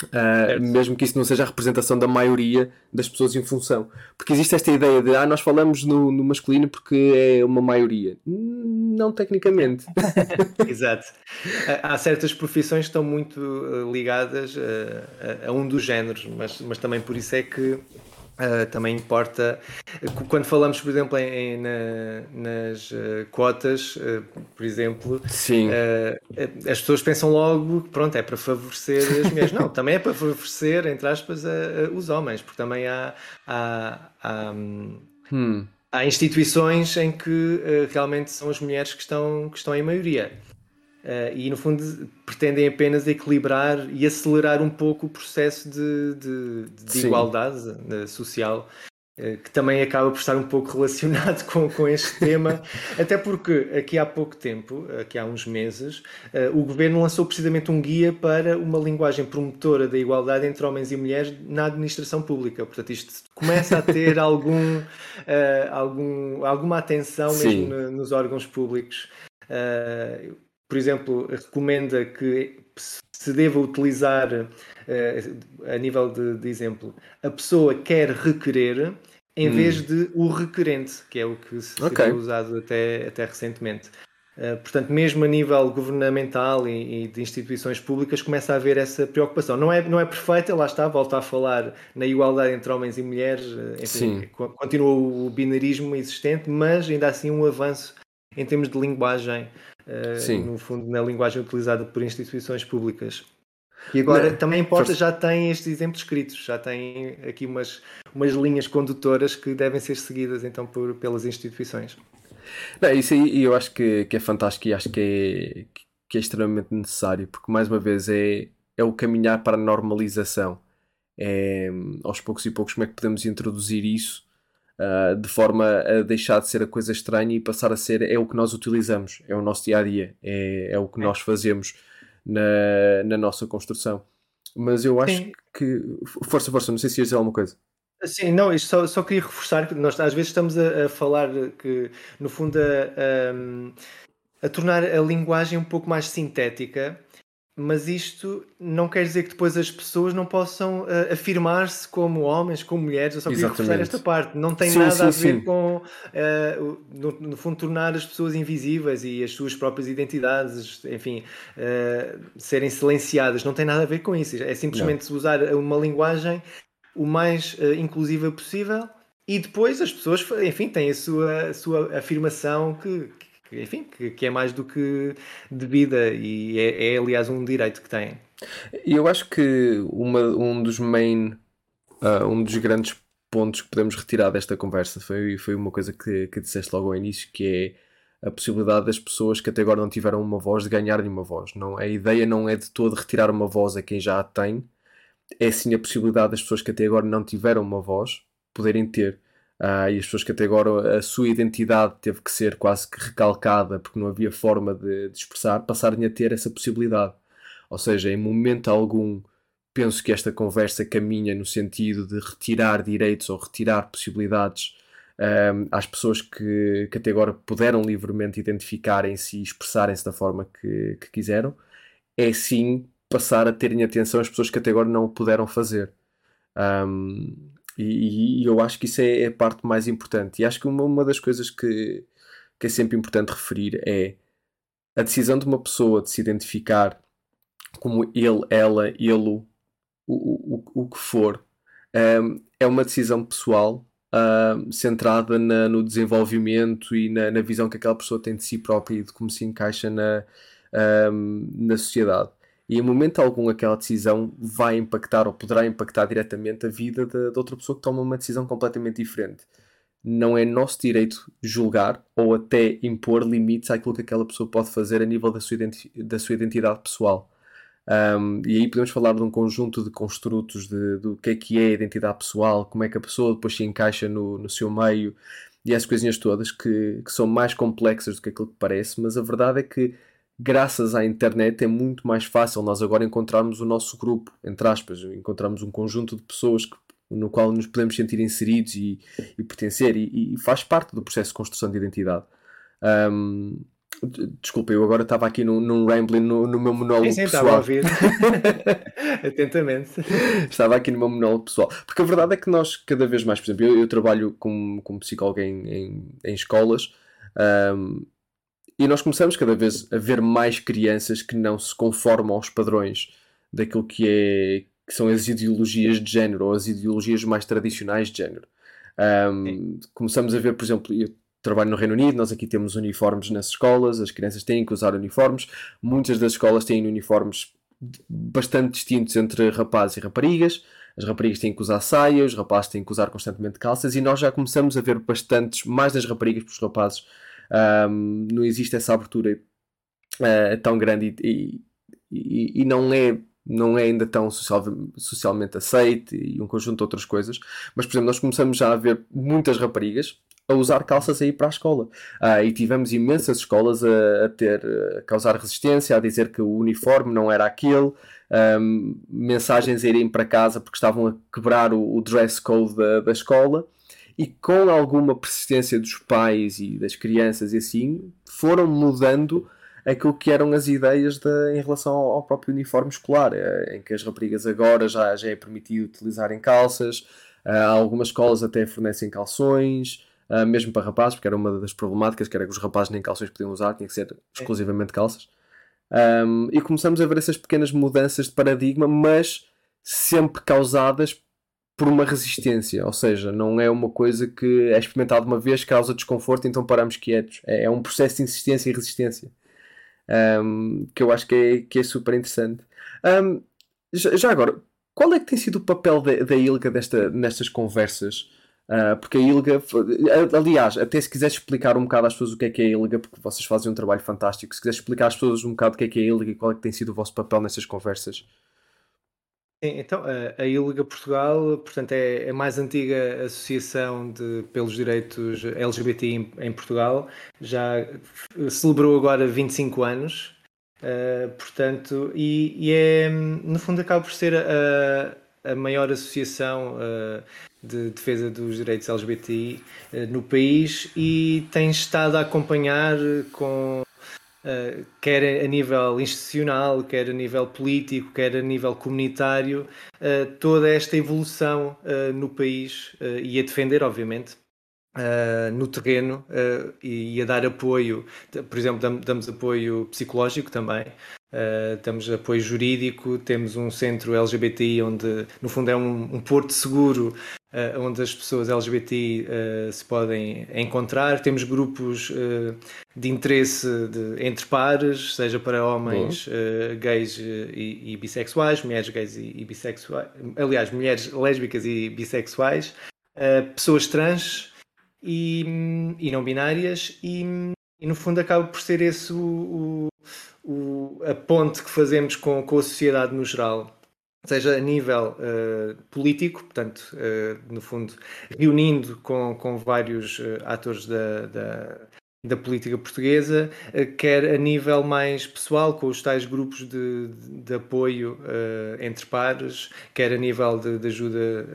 Uh, mesmo que isso não seja a representação da maioria das pessoas em função. Porque existe esta ideia de ah, nós falamos no, no masculino porque é uma maioria. Não tecnicamente. Exato. Há certas profissões que estão muito ah, ligadas a, a, a um dos géneros, mas, mas também por isso é que Uh, também importa quando falamos, por exemplo, em, em na, nas uh, cotas, uh, por exemplo, as pessoas pensam logo que pronto, é para favorecer as mulheres. Não, também é para favorecer, entre aspas, a, a, os homens, porque também há, há, há, hum. há instituições em que realmente são as mulheres que estão, que estão em maioria. Uh, e no fundo pretendem apenas equilibrar e acelerar um pouco o processo de, de, de igualdade uh, social eh, que também acaba por estar um pouco relacionado com, com este tema, até porque aqui há pouco tempo, aqui há uns meses, o governo lançou precisamente um guia para uma linguagem promotora da igualdade entre homens e mulheres na administração pública. Portanto, isto começa a ter algum, algum, alguma atenção Sim. mesmo nos órgãos públicos. Por exemplo, recomenda que se deva utilizar, uh, a nível de, de, exemplo, a pessoa quer requerer em hum. vez de o requerente, que é o que se okay. usado até, até recentemente. Uh, portanto, mesmo a nível governamental e, e, de instituições públicas, começa a haver essa preocupação. Não é, não é perfeita, lá está, volta a falar na igualdade entre homens e mulheres, enfim, Sim. continua o binarismo existente, mas ainda assim um avanço em termos de linguagem uh, no fundo, na linguagem utilizada por instituições públicas. E agora Não, também importa, já tem estes exemplos escritos, já tem aqui umas, umas linhas condutoras que devem ser seguidas então por, pelas instituições. Não, isso aí eu acho que, que é fantástico e acho que é, que é extremamente necessário, porque mais uma vez é, é o caminhar para a normalização. É, aos poucos e poucos, como é que podemos introduzir isso uh, de forma a deixar de ser a coisa estranha e passar a ser é o que nós utilizamos, é o nosso dia a dia, é, é o que é. nós fazemos na, na nossa construção. Mas eu acho Sim. que. Força, força, não sei se ias dizer alguma coisa. Sim, não, isto só, só queria reforçar que nós às vezes estamos a, a falar que, no fundo, a, a, a tornar a linguagem um pouco mais sintética mas isto não quer dizer que depois as pessoas não possam uh, afirmar-se como homens, como mulheres. Eu só queria reforçar esta parte. Não tem sim, nada sim, a ver sim. com, uh, no, no, fundo, tornar as pessoas invisíveis e as suas próprias identidades, enfim, uh, serem silenciadas. Não tem nada a ver com isso. É simplesmente não. usar uma linguagem o mais inclusiva possível e depois as pessoas, enfim, têm a sua, a sua afirmação que, enfim, que, que, é mais do que devida e é, é, aliás um direito que têm. Eu acho que uma, um dos main, uh, um dos grandes pontos que podemos retirar desta conversa foi, foi uma coisa que, que disseste logo ao início, que é a possibilidade das pessoas que até agora não tiveram uma voz de ganharem uma voz. Não, a ideia não é de todo retirar uma voz a quem já a tem, é sim a possibilidade das pessoas que até agora não tiveram uma voz poderem ter. Uh, e as pessoas que até agora a sua identidade teve que ser quase que recalcada porque não havia forma de, de expressar, passarem a ter essa possibilidade. Ou seja, em momento algum, penso que esta conversa caminha no sentido de retirar direitos ou retirar possibilidades às pessoas que, que até agora puderam livremente identificarem-se e expressarem-se da forma que, que quiseram. É sim passar a terem atenção às pessoas que até agora não o puderam fazer. Um, e, e, eu acho que isso é, é, a parte mais importante. E acho que uma, uma das coisas que, que é sempre importante referir é a decisão de uma pessoa de se identificar como ele, ela, ele, o, o, o que for, um, é uma decisão pessoal um, centrada na, no desenvolvimento e na, na, visão que aquela pessoa tem de si própria e de como se encaixa na, um, na sociedade e em momento algum aquela decisão vai impactar ou poderá impactar diretamente a vida de outra pessoa que toma uma decisão completamente diferente. Não é nosso direito julgar ou até impor limites àquilo que aquela pessoa pode fazer a nível da sua, da sua identidade pessoal. Um, e aí podemos falar de um conjunto de construtos de, do que é que é a identidade pessoal, como é que a pessoa depois se encaixa no, no seu meio e essas coisinhas todas que, que são mais complexas do que aquilo que parece, mas a verdade é que graças à internet é muito mais fácil nós agora encontrarmos o nosso grupo, entre aspas, encontramos um conjunto de pessoas que, no qual nos podemos sentir inseridos e, e pertencer, e, e, faz parte do processo de construção de identidade. Um, desculpa, eu agora estava aqui num, num rambling no, no meu monólogo sim, sim, pessoal. Estava a ouvir atentamente. Estava aqui no meu monólogo pessoal. Porque a verdade é que nós, cada vez mais, por exemplo, eu, eu trabalho como, como psicólogo em, em, em escolas. Um, e nós começamos cada vez a ver mais crianças que não se conformam aos padrões daquilo que, é, que são as ideologias de género ou as ideologias mais tradicionais de género. Um, começamos a ver, por exemplo, eu trabalho no Reino Unido, nós aqui temos uniformes nas escolas, as crianças têm que usar uniformes, muitas das escolas têm uniformes bastante distintos entre rapazes e raparigas. As raparigas têm que usar saias, os rapazes têm que usar constantemente calças, e nós já começamos a ver bastantes, mais das raparigas que os rapazes, um, não existe essa abertura uh, tão grande e, e, e, não é não é ainda tão social, socialmente aceite e um conjunto de outras coisas. Mas, por exemplo, nós começamos já a ver muitas raparigas a usar calças a ir para a escola. Ah, e tivemos imensas escolas a, a ter, a causar resistência, a dizer que o uniforme não era aquele, um, mensagens a irem para casa porque estavam a quebrar o, o dress code da, da escola. E com alguma persistência dos pais e das crianças e assim, foram mudando aquilo que eram as ideias de, em relação ao, ao, próprio uniforme escolar, eh, em que as raparigas agora já, já é permitido utilizarem calças, uh, algumas escolas até fornecem calções, uh, mesmo para rapazes, porque era uma das problemáticas, que era que os rapazes nem calções podiam usar, tinha que ser exclusivamente calças. Um, e começamos a ver essas pequenas mudanças de paradigma, mas sempre causadas por uma resistência, ou seja, não é uma coisa que é experimentada uma vez, causa desconforto, então paramos quietos. É, é um processo de insistência e resistência um, que eu acho que é, que é super interessante. Um, já, já, agora, qual é que tem sido o papel da, Ilga desta, nestas conversas? Uh, porque a Ilga, aliás, até se quiseres explicar um bocado às pessoas o que é que é a Ilga, porque vocês fazem um trabalho fantástico, se quiseres explicar às pessoas um bocado o que é que é a Ilga e qual é que tem sido o vosso papel nessas conversas. Sim, então, a, a ILGA Portugal, portanto, é, é a mais antiga associação de, pelos direitos LGBTI em, em Portugal, já celebrou agora 25 anos, uh, portanto, e, e, é, no fundo acaba por ser a, a maior associação uh, de defesa dos direitos LGBTI uh, no país e tem estado a acompanhar com Uh, quer a nível institucional, quer a nível político, quer a nível comunitário, uh, toda esta evolução uh, no país e a defender, obviamente, no terreno e a dar apoio, por exemplo, damos apoio psicológico também, Uh, temos apoio jurídico, temos um centro LGBTI onde, no fundo, é um, um porto seguro uh, onde as pessoas LGBTI uh, se podem encontrar. Temos grupos de interesse de, entre pares, seja para homens gays e, e, bissexuais, mulheres gays e, e, bissexuais, aliás, mulheres lésbicas e bissexuais, pessoas trans e, e não binárias, e, e, no fundo acaba por ser esse o, o o, a ponte que fazemos com, com a sociedade no geral, seja a nível uh, político, portanto, uh, no fundo, reunindo com, com vários uh, atores da, da, da, política portuguesa, quer a nível mais pessoal, com os tais grupos de, de, de apoio entre pares, quer a nível de, de ajuda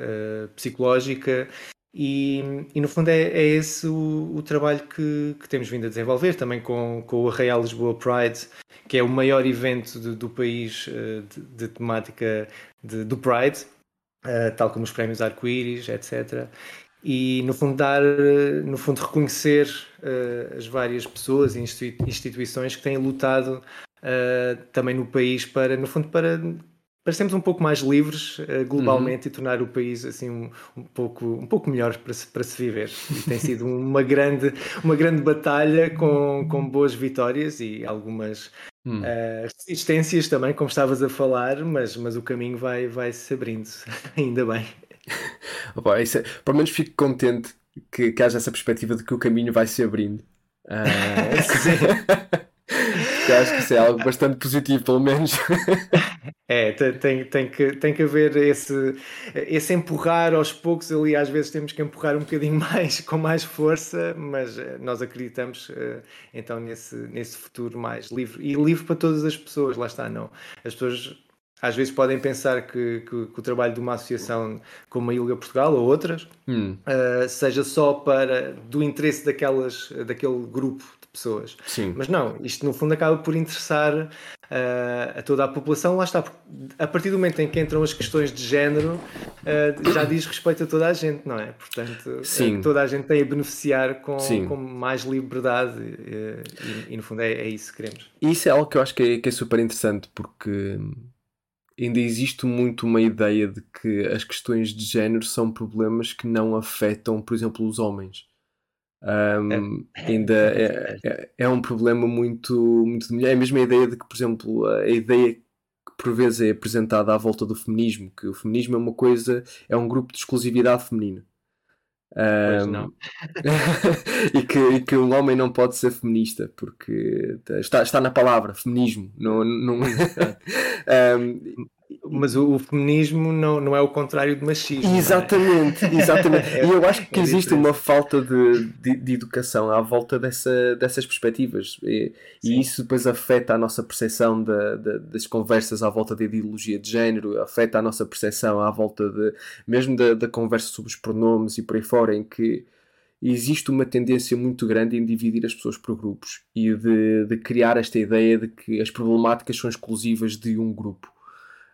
psicológica. E, e, no fundo é, é esse o, o trabalho que, que, temos vindo a desenvolver também com, com o Arraial Lisboa Pride, que é o maior evento do país uh, de, de, temática de, do Pride, uh, tal como os prémios Arco-Íris, etc. E no fundo dar, uh, no fundo reconhecer as várias pessoas e instituições que têm lutado também no país para, no fundo, para parecemos um pouco mais livres uh, globalmente uhum. e tornar o país assim um, um, pouco um pouco melhor para se, para se viver. E tem sido uma grande uma grande batalha com, com boas vitórias e algumas uh, resistências também como estavas a falar mas mas o caminho vai vai se abrindo ainda bem. Opa, é, pelo menos fico contente que, que haja essa perspectiva de que o caminho vai se abrindo. Uh... Porque acho que isso é algo bastante positivo, pelo menos. É, tem, tem, que, tem que haver esse, esse empurrar aos poucos. Ali, às vezes, temos que empurrar um bocadinho mais, com mais força, mas eh, nós acreditamos eh, então nesse, nesse futuro mais livre e livre para todas as pessoas. Lá está, não. As pessoas às vezes podem pensar que, que, que, o trabalho de uma associação como a Ilga Portugal ou outras hum. uh, seja só para do interesse daquelas, daquele grupo pessoas. Sim. Mas não, isto no fundo acaba por interessar uh, a toda a população. Lá está, a partir do momento em que entram as questões de género, uh, já diz respeito a toda a gente, não é? Portanto, ah, Sim. toda a gente tem a beneficiar com, com mais liberdade e, e, no fundo é, é, isso que queremos. E isso é algo que eu acho que é, que é super interessante porque ainda existe muito uma ideia de que as questões de género são problemas que não afetam, por exemplo, os homens. Um, é. ainda é, é, é, um problema muito, muito de mulher. É a mesma ideia de que, por exemplo, a ideia que por vezes é apresentada à volta do feminismo, que o feminismo é uma coisa, é um grupo de exclusividade feminina. Um, e, que, e que um homem não pode ser feminista porque está, está na palavra feminismo não, não... um, mas o, o, feminismo não, não é o contrário de machismo. Exatamente, é? exatamente. é, e eu acho que é existe uma falta de, de, de, educação à volta dessa, dessas perspectivas. E, e, isso depois afeta a nossa percepção das conversas à volta da ideologia de género, afeta a nossa percepção à volta de mesmo da, da conversa sobre os pronomes e por aí fora, em que existe uma tendência muito grande em dividir as pessoas por grupos e de, de criar esta ideia de que as problemáticas são exclusivas de um grupo.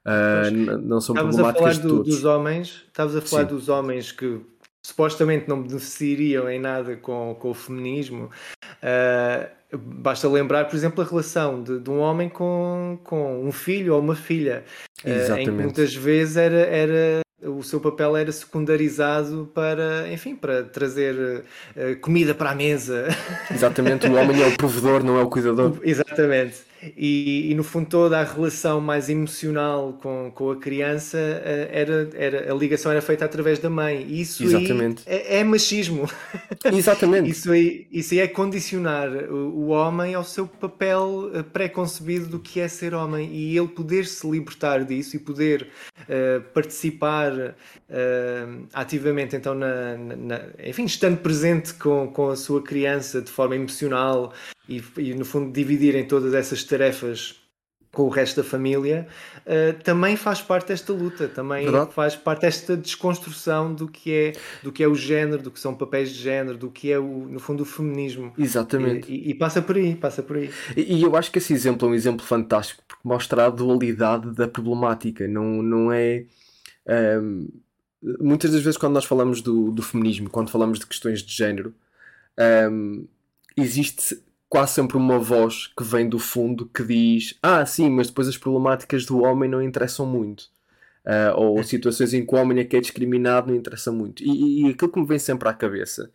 Uh, não são problemáticas a falar do, dos homens, estavas a falar Sim. dos homens que supostamente não beneficiariam em nada com, com o feminismo. Uh, basta lembrar, por exemplo, a relação de, de, um homem com, com um filho ou uma filha, uh, em que muitas vezes era, era o seu papel era secundarizado para, enfim, para trazer uh, comida para a mesa. Exatamente, o homem é o provedor, não é o cuidador. Exatamente. E, e, no fundo toda a relação mais emocional com, com a criança uh, era, era a ligação era feita através da mãe. Isso Exatamente. É, é, machismo. Exatamente. isso, aí, isso aí é condicionar o, o homem ao seu papel uh, pré-concebido do que é ser homem e ele poder se libertar disso e poder uh, participar ativamente então na, na, enfim, estando presente com, com a sua criança de forma emocional e, e, no fundo dividirem todas essas tarefas com o resto da família, uh, também faz parte desta luta, também Verdade. faz parte desta desconstrução do que é do que é o género, do que são papéis de género, do que é o, no fundo o feminismo. Exatamente. E, e, e passa por aí, passa por aí. E, e, eu acho que esse exemplo é um exemplo fantástico porque mostra a dualidade da problemática. Não, não é um, ehm, muitas das vezes quando nós falamos do, do feminismo, quando falamos de questões de género, um, ehm, existe quase sempre uma voz que vem do fundo que diz: Ah, sim, mas depois as problemáticas do homem não interessam muito. Uh, ou é. situações em que o homem é que é discriminado não interessa muito. E, e aquilo que me vem sempre à cabeça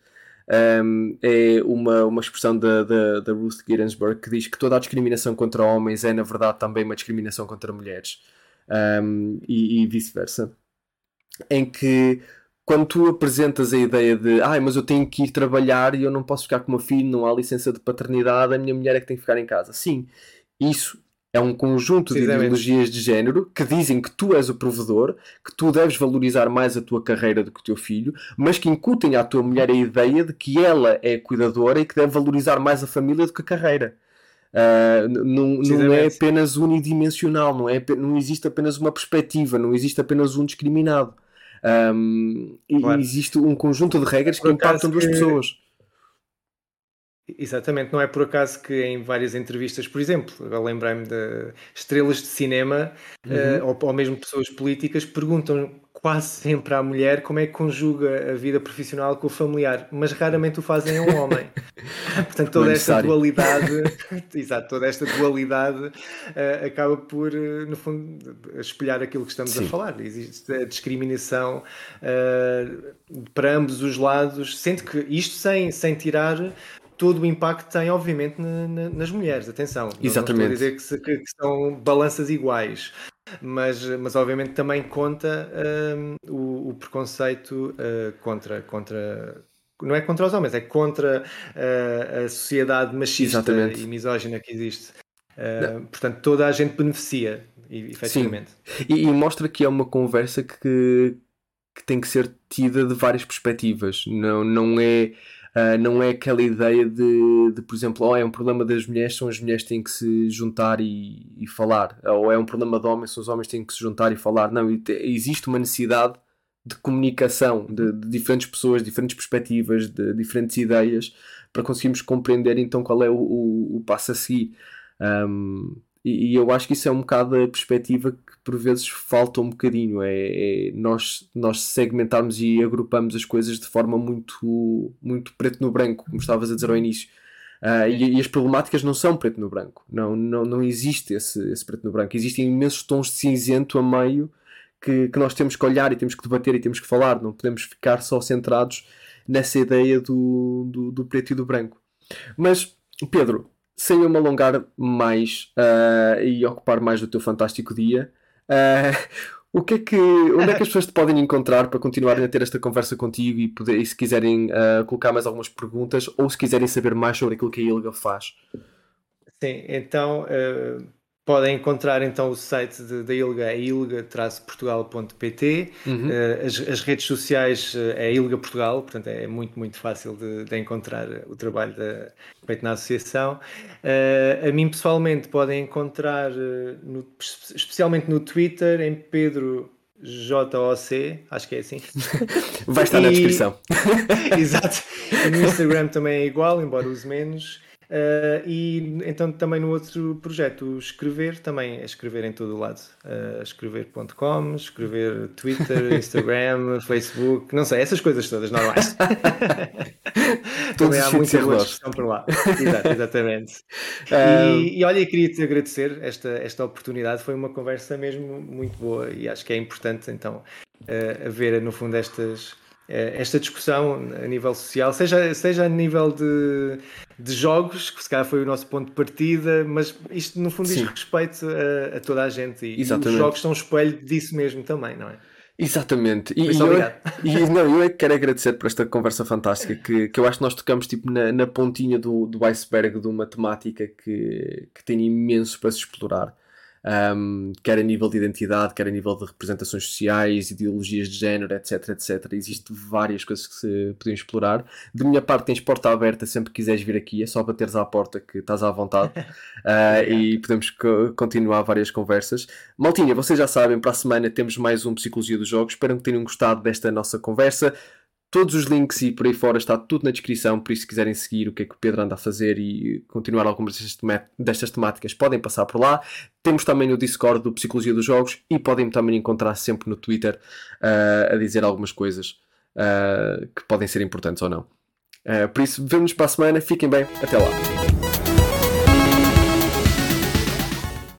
um, é uma, uma expressão da, da, da Ruth Ginsburg que diz que toda a discriminação contra homens é, na verdade, também uma discriminação contra mulheres. Um, e, e vice-versa. Em que quando tu apresentas a ideia de ai, mas eu tenho que ir trabalhar e eu não posso ficar com o meu filho, não há licença de paternidade, a minha mulher é que tem que ficar em casa. Sim, isso é um conjunto de ideologias de género que dizem que tu és o provedor, que tu deves valorizar mais a tua carreira do que o teu filho, mas que incutem à tua mulher a ideia de que ela é cuidadora e que deve valorizar mais a família do que a carreira. Uh, não, não é apenas unidimensional, não, é, não existe apenas uma perspectiva, não existe apenas um discriminado. Um, claro. E existe um conjunto de regras que impactam duas que... pessoas. Exatamente, não é por acaso que em várias entrevistas, por exemplo, agora lembrei-me de estrelas de cinema uhum. uh, ou, ou mesmo pessoas políticas perguntam quase sempre à mulher como é que conjuga a vida profissional com o familiar, mas raramente o fazem a um homem. Portanto, toda esta dualidade, exato, toda esta dualidade uh, acaba por, uh, no fundo, espelhar aquilo que estamos Sim. a falar. Existe a discriminação uh, para ambos os lados, sendo que isto sem, sem tirar todo o impacto tem, obviamente, na, na, nas mulheres. Atenção, Exatamente. não estou a dizer que, se, que, são balanças iguais, mas, mas obviamente também conta um, o, o, preconceito uh, contra, contra. Não é contra os homens, é contra uh, a sociedade machista Exatamente. e misógina que existe. Uh, portanto, toda a gente beneficia, efetivamente. E, e mostra que é uma conversa que, que tem que ser tida de várias perspectivas. Não, não é Uh, não é aquela ideia de, de, por exemplo, oh, é um problema das mulheres, são as mulheres que têm que se juntar e, e falar, ou é um problema de homens, são os homens que têm que se juntar e falar. Não, existe uma necessidade de comunicação de, de diferentes pessoas, diferentes perspectivas, de diferentes ideias, para conseguirmos compreender então qual é o, o, o passo a seguir. Um, e, e, eu acho que isso é um bocado a perspectiva que por vezes falta um bocadinho. É, é, nós, nós segmentarmos e agrupamos as coisas de forma muito, muito preto no branco, como estavas a dizer ao início. Uh, e, e, as problemáticas não são preto no branco. Não, não, não existe esse, esse preto no branco. Existem imensos tons de cinzento a meio que, que nós temos que olhar e temos que debater e temos que falar. Não podemos ficar só centrados nessa ideia do, do, do preto e do branco. Mas, Pedro, sem eu me alongar mais uh, e ocupar mais do teu fantástico dia, uh, o que é que, onde é que as pessoas te podem encontrar para continuarem a ter esta conversa contigo e, poder, e se quiserem uh, colocar mais algumas perguntas ou se quiserem saber mais sobre aquilo que a Ilga faz? Sim, então Podem encontrar então o site da Ilga, é ilga-portugal.pt. Uhum. Uh, as, as, redes sociais uh, é Ilga Portugal, portanto é muito, muito fácil de, de encontrar o trabalho da, feito na associação. Uh, a mim pessoalmente podem encontrar, no, especialmente no Twitter, em Pedro JOC, acho que é assim. Vai estar e... na descrição. Exato. E no Instagram também é igual, embora use menos. Uh, e então também no outro projeto, o escrever, também é escrever em todo o lado. Uh, escrever.com, escrever Twitter, Instagram, Facebook, não sei, essas coisas todas normais. também há muita boa discussão por lá. Exato, exatamente. Um... E, e, olha, queria-te agradecer esta, esta oportunidade, foi uma conversa mesmo muito boa e acho que é importante então uh, haver no fundo estas eh, esta discussão a nível social, seja, seja a nível de, de jogos, que se calhar foi o nosso ponto de partida, mas isto no fundo Sim. diz respeito a, a, toda a gente e, os jogos são um espelho disso mesmo também, não é? Exatamente. E, e, eu, e não, eu é que quero agradecer por esta conversa fantástica que, que eu acho que nós tocamos tipo, na, na pontinha do, do iceberg de uma temática que, que tem imenso para se explorar um, quer a nível de identidade, quer a nível de representações sociais, ideologias de género, etc, etc. Existem várias coisas que se podiam explorar. De minha parte, tens porta aberta sempre que quiseres vir aqui, é só bateres à porta que estás à vontade uh, e podemos co continuar várias conversas. Maltinha, vocês já sabem, para a semana temos mais um Psicologia dos Jogos. Espero que tenham gostado desta nossa conversa. Todos os links e por aí fora está tudo na descrição, por isso se quiserem seguir o que é que o Pedro anda a fazer e continuar algumas destas temáticas, podem passar por lá. Temos também o Discord do Psicologia dos Jogos e podem também encontrar sempre no Twitter uh, a dizer algumas coisas uh, que podem ser importantes ou não. Uh, por isso, vemo-nos para a semana, fiquem bem, até lá.